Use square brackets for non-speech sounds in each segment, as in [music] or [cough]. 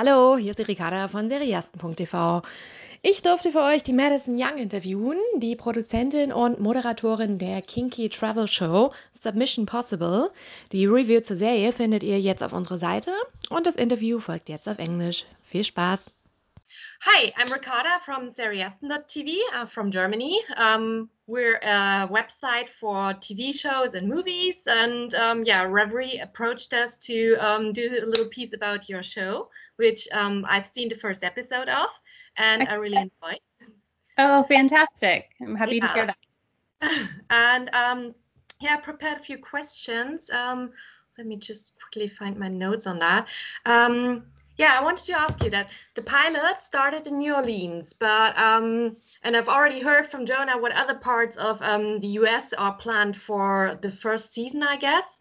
Hallo, hier ist die Ricarda von Seriasten.tv. Ich durfte für euch die Madison Young interviewen, die Produzentin und Moderatorin der Kinky Travel Show Submission Possible. Die Review zur Serie findet ihr jetzt auf unserer Seite und das Interview folgt jetzt auf Englisch. Viel Spaß! Hi, I'm Ricarda from Seriasten.tv uh, from Germany. Um, we're a website for TV shows and movies. And um, yeah, Revry approached us to um, do a little piece about your show, which um, I've seen the first episode of and I really enjoy. Oh, fantastic. I'm happy yeah. to hear that. [laughs] and um, yeah, I prepared a few questions. Um, let me just quickly find my notes on that. Yeah, I wanted to ask you that the pilot started in New Orleans, but um, and I've already heard from Jonah what other parts of um, the US are planned for the first season, I guess.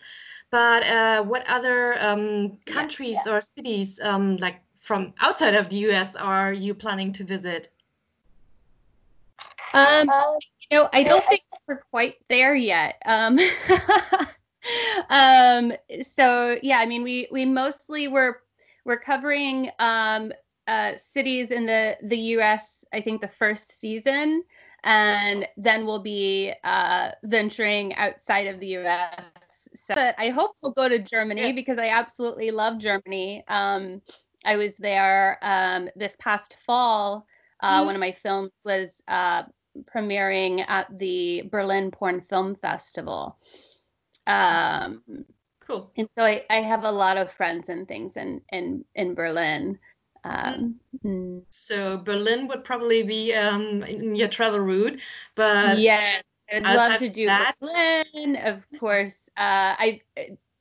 But uh, what other um, countries yes, yes. or cities, um, like from outside of the US, are you planning to visit? Um, you know, I don't think we're quite there yet. Um, [laughs] um, so yeah, I mean, we we mostly were we're covering um, uh, cities in the the U.S. I think the first season, and then we'll be uh, venturing outside of the U.S. So but I hope we'll go to Germany because I absolutely love Germany. Um, I was there um, this past fall. Uh, mm-hmm. One of my films was uh, premiering at the Berlin Porn Film Festival. Um, Cool. And so I, I have a lot of friends and things in in in Berlin. Um, mm. So Berlin would probably be um, in your travel route, but yeah, I'd love to do that. Berlin. Of course, uh, I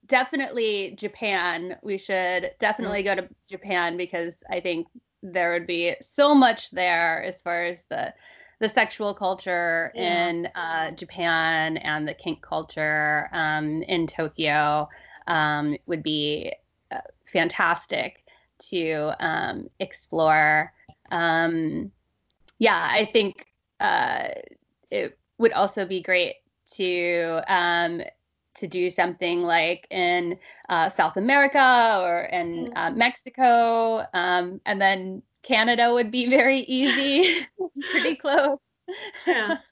definitely Japan. We should definitely go to Japan because I think there would be so much there as far as the the sexual culture yeah. in uh, Japan and the kink culture um, in Tokyo um, would be uh, fantastic to um, explore. Um, yeah, I think uh, it would also be great to um, to do something like in uh, South America or in mm. uh, Mexico, um, and then Canada would be very easy, [laughs] pretty close. yeah. [laughs]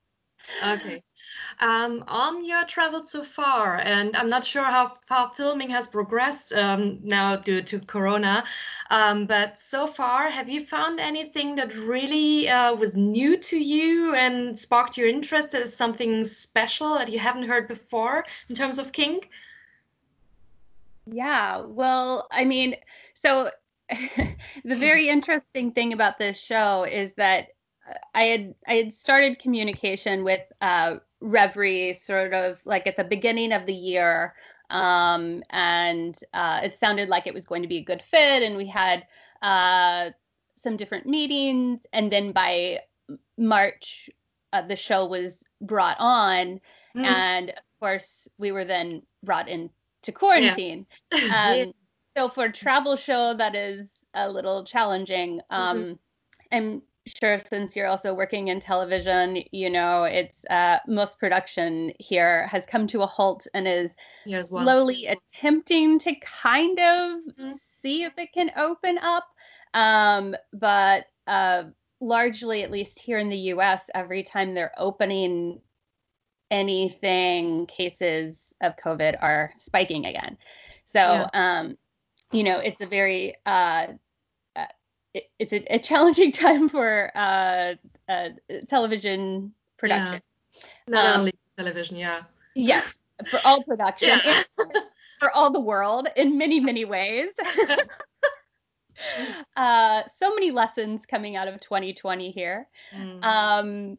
Okay. Um, on your travels so far, and I'm not sure how far filming has progressed um, now due to Corona, um, but so far, have you found anything that really uh, was new to you and sparked your interest as something special that you haven't heard before in terms of kink? Yeah, well, I mean, so [laughs] the very interesting thing about this show is that I had I had started communication with uh, Revry sort of like at the beginning of the year, um, and uh, it sounded like it was going to be a good fit, and we had uh, some different meetings, and then by March, uh, the show was brought on, mm. and of course we were then brought into quarantine. Yeah. [laughs] Um, so for travel show, that is a little challenging. Mm-hmm. Um, mm-hmm. And sure since you're also working in television you know it's uh, most production here has come to a halt and is well. slowly attempting to kind of mm-hmm. see if it can open up um, but uh, largely at least here in the us every time they're opening anything cases of covid are spiking again so yeah. um, you know it's a very uh, it, it's a, a, challenging [laughs] time for uh, uh, television production. Yeah. Not um, only television, yeah. Yes, for all production, yeah. [laughs] for all the world in many, many ways. [laughs] uh, so many lessons coming out of 2020 here. Mm. Um,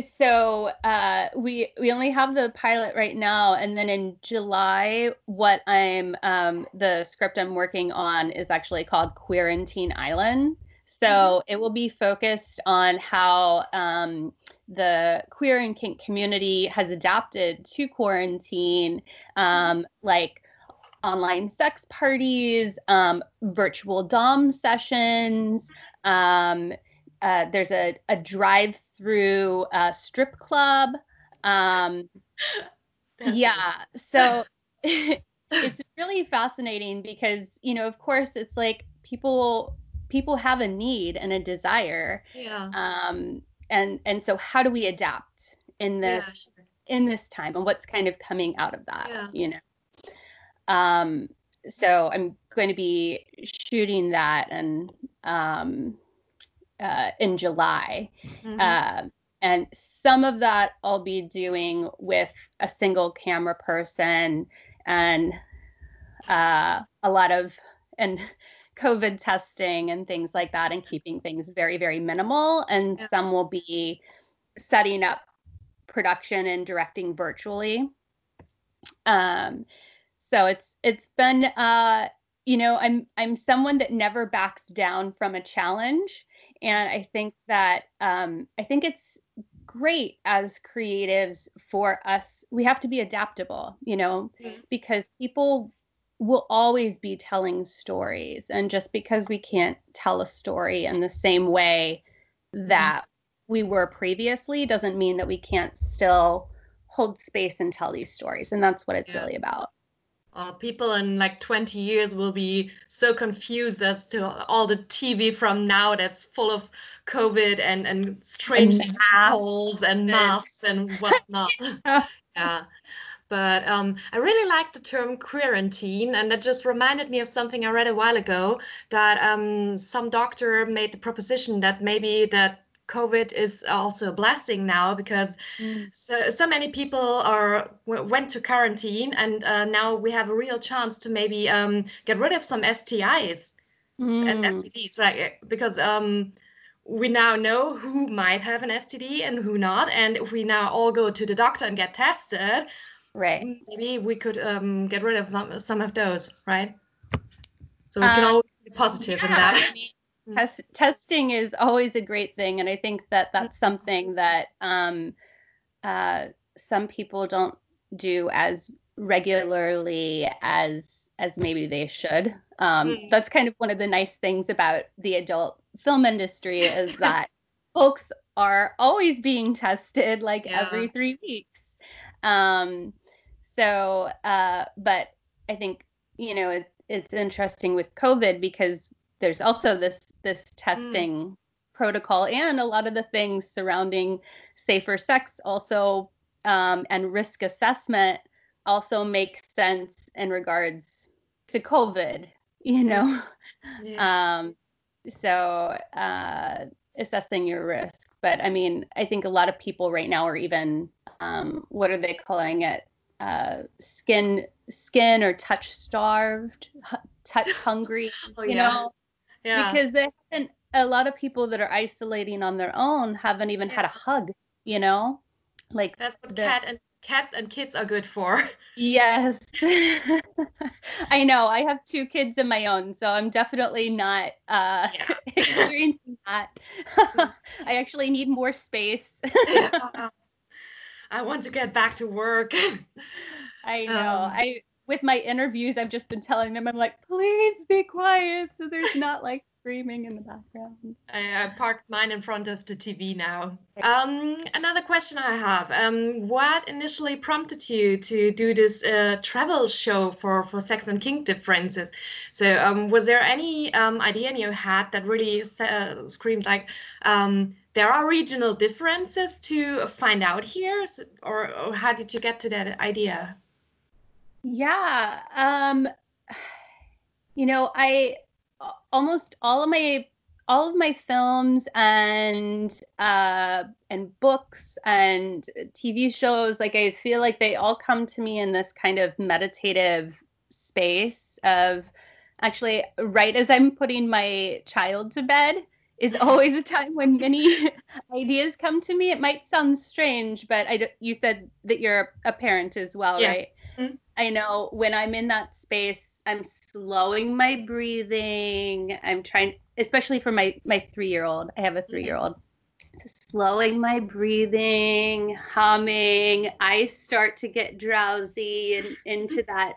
so uh, we we only have the pilot right now, and then in July, what I'm um, the script I'm working on is actually called Quarantine Island. So mm-hmm. it will be focused on how um, the queer and kink community has adapted to quarantine, um, like online sex parties, um, virtual dom sessions. Um, uh, there's a, a drive through a strip club. Um, yeah. So [laughs] it's really fascinating because, you know, of course, it's like people people have a need and a desire. Yeah. Um, and and so how do we adapt in this yeah, sure. in this time and what's kind of coming out of that? Yeah. You know. Um, so I'm going to be shooting that and um, uh, in July. Mhm. Uh, and some of that I'll be doing with a single camera person and uh, a lot of and [laughs] COVID testing and things like that, and keeping things very, very minimal. And Yeah. some will be setting up production and directing virtually. Um, so it's it's been uh, you know I'm I'm someone that never backs down from a challenge, and I think that um, I think it's great as creatives for us. We have to be adaptable, you know, Mhm. because people will always be telling stories, and just because we can't tell a story in the same way that we were previously doesn't mean that we can't still hold space and tell these stories and that's what it's Yeah. really about Uh, people in like 20 years will be so confused as to all the TV from now that's full of COVID and, and strange holes and masks and [laughs] whatnot. yeah. But um, I really like the term quarantine, and that just reminded me of something I read a while ago that um, some doctor made the proposition that maybe that COVID is also a blessing now because so so many people are went to quarantine, and uh, now we have a real chance to maybe um, get rid of some STIs and Mm. STDs, like eh, because um, we now know who might have an STD and who not, and if we now all go to the doctor and get tested, right maybe we could um, get rid of some, some of those, right? So we can Uh, always be positive in that. I mean, test, testing is always a great thing and i think that that's something that um, uh, some people don't do as regularly as as maybe they should um, Mm. that's kind of one of the nice things about the adult film industry is [laughs] that folks are always being tested like Yeah. every three weeks um, so uh, but i think you know it, it's interesting with covid because there's also this this testing protocol and a lot of the things surrounding safer sex also um, and risk assessment also makes sense in regards to covid you know? Yeah. [laughs] um, so uh, assessing your risk. But i mean i think a lot of people right now are even um, what are they calling it? Uh, skin skin or touch starved touch hungry [laughs] Oh, you yeah. know yeah. because they haven't a lot of people that are isolating on their own haven't even had a hug you know like That's what the- cat and cats and kids are good for. [laughs] yes [laughs] i know i have two kids of my own so i'm definitely not uh Yeah. [laughs] experiencing that i actually need more space Yeah. I want to get back to work. i know Um, i with my interviews i've just been telling them i'm like please be quiet so there's not like screaming in the background I, I parked mine in front of the TV now. Um, another question I have: um, What initially prompted you to do this uh, travel show for for Sex and Kink differences? So, um, was there any um, idea in your head that really uh, screamed like, um, "There are regional differences to find out here," or, or how did you get to that idea? Yeah. Um you know, I almost all of my all of my films and uh and books and TV shows like I feel like they all come to me in this kind of meditative space of actually right as I'm putting my child to bed is always a time when many [laughs] ideas come to me. It might sound strange, but I you said that you're a parent as well, Yeah. right? Mhm. I know when I'm in that space, I'm slowing my breathing. I'm trying, especially for my my three year old. I have a mm-hmm. three year old. Slowing my breathing, humming. I start to get drowsy and into [laughs] that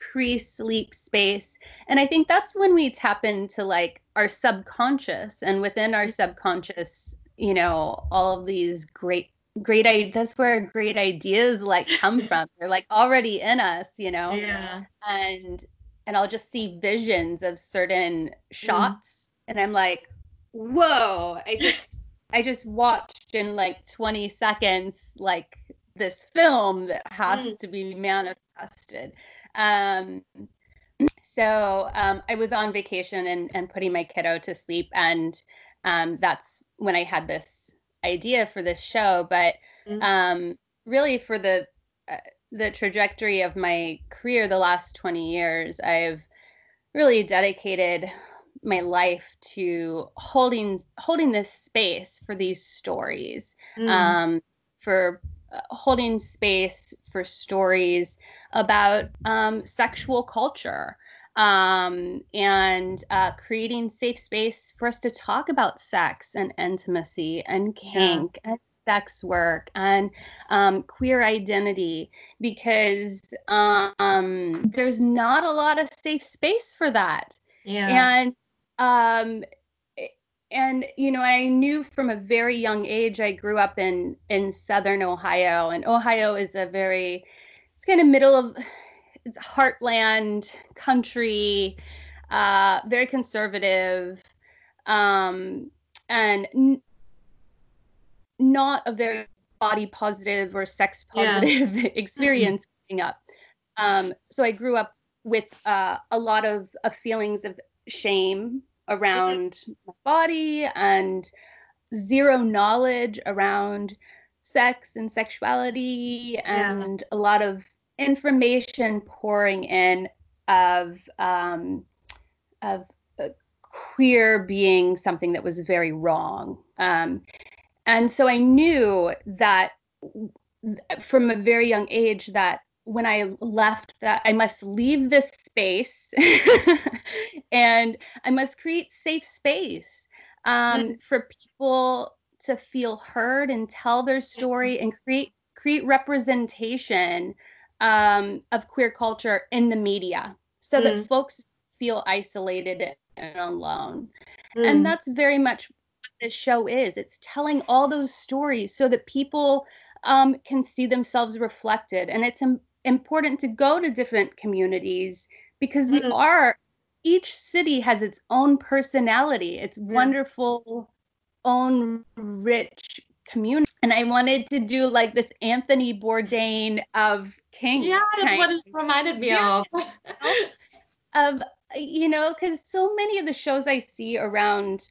pre-sleep space and i think that's when we tap into like our subconscious and within our mm-hmm. subconscious you know all of these great great i that's where great ideas like come [laughs] from they're like already in us you know Yeah. and and I'll just see visions of certain shots, mm. and I'm like, whoa! I [laughs] just I just watched in like 20 seconds like this film that has mm. to be manifested. Um, so um, I was on vacation and, and putting my kiddo to sleep, and um, that's when I had this idea for this show. But mm. um, really, for the uh, the trajectory of my career, the last 20 years, I've really dedicated my life to holding holding this space for these stories mm. um, for uh, holding space for stories about um, sexual culture um, and uh, creating safe space for us to talk about sex and intimacy and kink yeah. and sex work and um, queer identity because um, there's not a lot of safe space for that. Yeah. And um, and you know, I knew from a very young age. I grew up in in southern Ohio, and Ohio is a very it's kind of middle of it's heartland country, uh, very conservative, um, and n- not a very body positive or sex positive yeah. [laughs] experience [laughs] growing up. Um, so I grew up with uh, a lot of, of feelings of shame around mm-hmm. my body and zero knowledge around sex and sexuality and yeah. a lot of information pouring in of um, of uh, queer being something that was very wrong um, and so i knew that from a very young age that when I left that I must leave this space [laughs] and I must create safe space um, mm-hmm. for people to feel heard and tell their story and create create representation um, of queer culture in the media so mm. that folks feel isolated and alone. Mm. And that's very much what this show is. It's telling all those stories so that people um, can see themselves reflected. And it's important to go to different communities because we mm-hmm. are each city has its own personality its yeah. wonderful own rich community and i wanted to do like this anthony bourdain of kink yeah that's what it reminded me yeah. of of [laughs] you know because so many of the shows i see around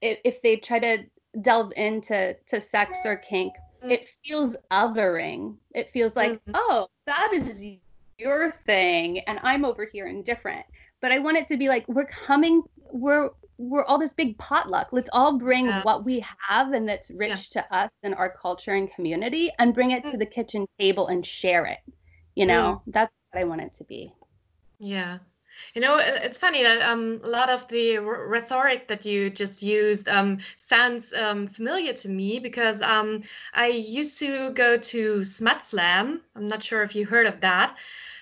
if, if they try to delve into to sex or kink Mm. it feels othering. It feels like, mm-hmm. oh, that is your thing, and I'm over here indifferent. But I want it to be like we're coming, we're we're all this big potluck. Let's all bring yeah. what we have and that's rich yeah. to us and our culture and community, and bring it to mm. the kitchen table and share it. You know, mm. that's what I want it to be. Yeah, you know, it's funny that um, a lot of the rhetoric that you just used um, sounds um, familiar to me because um, I used to go to Smut Slam. I'm not sure if you heard of that.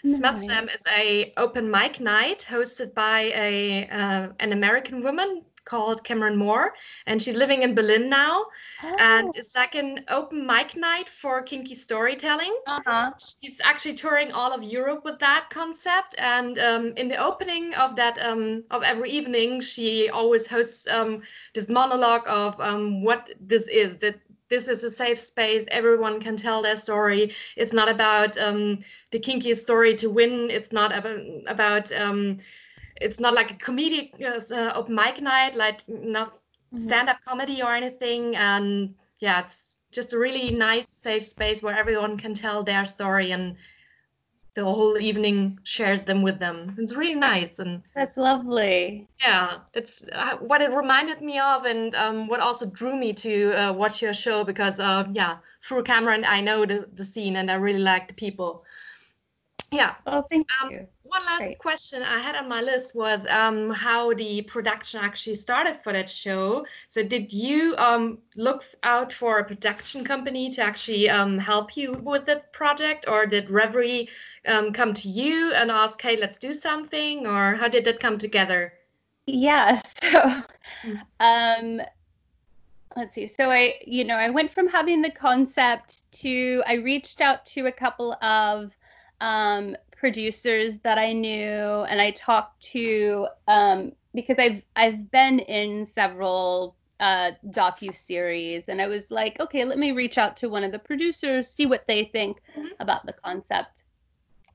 No. Smut Slam is a open mic night hosted by a uh, an American woman called Cameryn Moore, and she's living in Berlin now. Oh. And it's like an open mic night for kinky storytelling. Uh-huh. She's actually touring all of Europe with that concept. And um, in the opening of that um, of every evening, she always hosts um, this monologue of um, what this is. That this is a safe space. Everyone can tell their story. It's not about um, the kinkiest story to win. It's not about about um, it's not like a comedic uh, open mic night, like not mm-hmm. stand-up comedy or anything. And yeah, it's just a really nice, safe space where everyone can tell their story and the whole evening shares them with them. It's really nice and that's lovely. Yeah, that's uh, what it reminded me of, and um, what also drew me to uh, watch your show because uh, yeah, through Cameryn I know the, the scene and I really like the people. Yeah. Oh, thank um, you. One last Great. question I had on my list was um, how the production actually started for that show. So, did you um, look out for a production company to actually um, help you with the project, or did Revry um, come to you and ask, "Hey, let's do something," or how did that come together? Yeah. [laughs] So, hmm. um, let's see. So I, you know, I went from having the concept to I reached out to a couple of um, producers that I knew, and I talked to um, because I've I've been in several uh, docu series, and I was like, okay, let me reach out to one of the producers, see what they think mm-hmm. about the concept.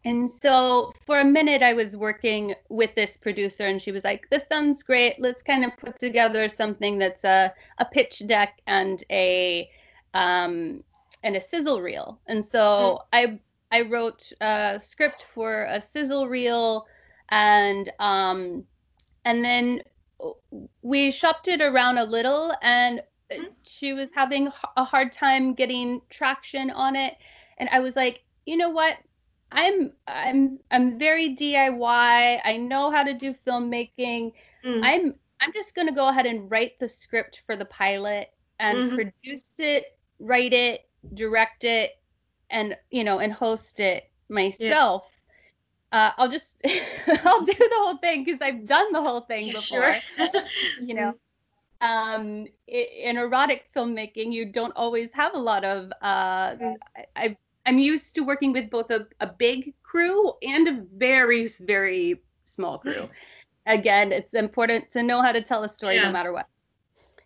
And so for a minute, I was working with this producer, and she was like, "This sounds great. Let's kind of put together something that's a a pitch deck and a um, and a sizzle reel." And so mm-hmm. I I wrote a script for a sizzle reel, and um, and then we shopped it around a little, and mm-hmm. she was having a hard time getting traction on it, and I was like, you know what? I'm I'm I'm very DIY. I know how to do filmmaking. Mm. I'm I'm just going to go ahead and write the script for the pilot and mm-hmm. produce it, write it, direct it and you know and host it myself. Yeah. Uh, I'll just [laughs] I'll do the whole thing because I've done the whole thing [laughs] before. Sure. [laughs] you know, um, in erotic filmmaking, you don't always have a lot of. Uh, mm. I, I'm used to working with both a, a big crew and a very, very small crew. Again, it's important to know how to tell a story yeah. no matter what.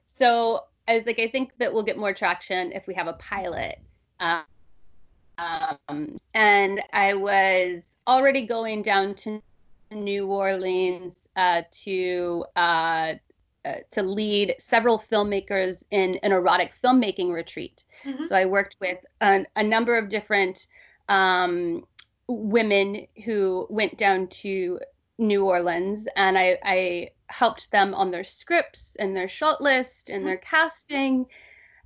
So I was like, I think that we'll get more traction if we have a pilot. Um, and I was already going down to New Orleans uh, to uh, uh, to lead several filmmakers in an erotic filmmaking retreat. Mm-hmm. So I worked with an, a number of different um, women who went down to New Orleans, and I, I, helped them on their scripts and their shot list and mm-hmm. their casting,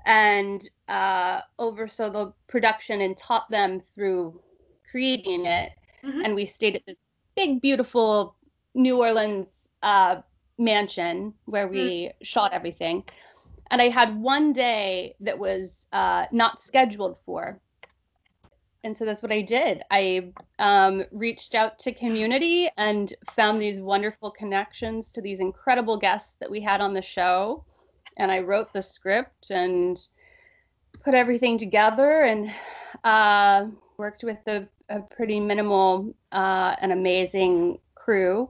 and uh, oversaw the production and taught them through creating it. Mm-hmm. And we stayed at this big, beautiful New Orleans uh, mansion where we mm. shot everything. And I had one day that was uh, not scheduled for. And so that's what I did. I um, reached out to community and found these wonderful connections to these incredible guests that we had on the show. And I wrote the script and put everything together and uh, worked with a, a pretty minimal uh, and amazing crew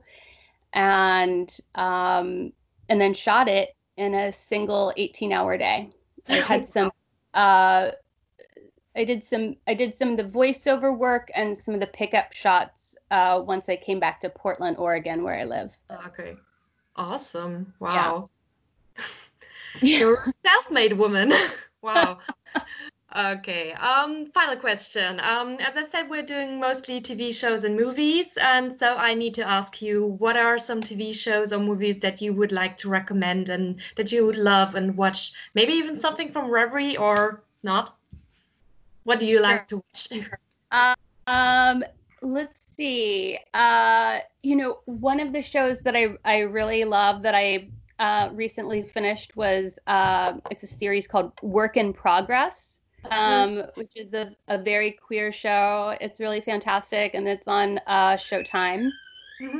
and um, and then shot it in a single 18 hour day. I [laughs] had some uh, I did some I did some of the voiceover work and some of the pickup shots uh, once I came back to Portland, Oregon, where I live. Okay, awesome! Wow, yeah. [laughs] [laughs] you're a self-made woman. Wow. Okay. Um, final question. Um, as I said, we're doing mostly TV shows and movies, and so I need to ask you, what are some TV shows or movies that you would like to recommend and that you would love and watch? Maybe even something from Revry or not. What do you sure. like to watch? Uh, [laughs] um, let's see. Uh, you know, one of the shows that I I really love that I uh, recently finished was uh, it's a series called Work in Progress um, which is a, a very queer show. It's really fantastic, and it's on uh, Showtime. Mm-hmm.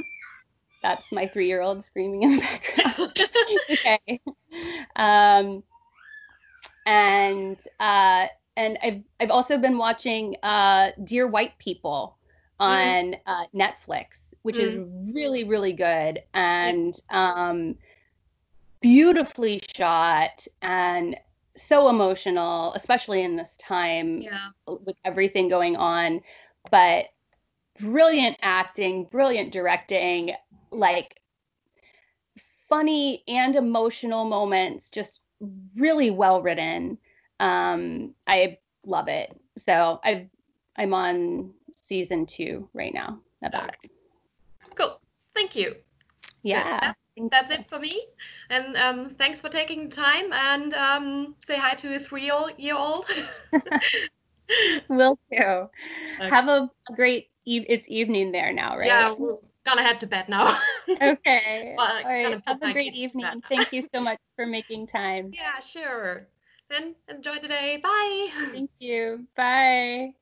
That's my three-year-old screaming in the background. [laughs] [laughs] okay. Um, and uh, and I've I've also been watching uh, Dear White People on mm. uh, Netflix, which mm. is really really good and um, beautifully shot and so emotional, especially in this time yeah. with everything going on. But brilliant acting, brilliant directing, like funny and emotional moments, just really well written. Um, I love it. So I I'm on season two right now about okay. Cool. Thank you. Yeah that's it for me. And um, thanks for taking time and um, say hi to a three year old. [laughs] Will do. Okay. Have a great e- it's evening there now, right? Yeah, we're gonna head to bed now. [laughs] okay. well, right. Have a great evening. Thank you so [laughs] much for making time. Yeah, sure. Then enjoy the day. Bye. Thank you. Bye.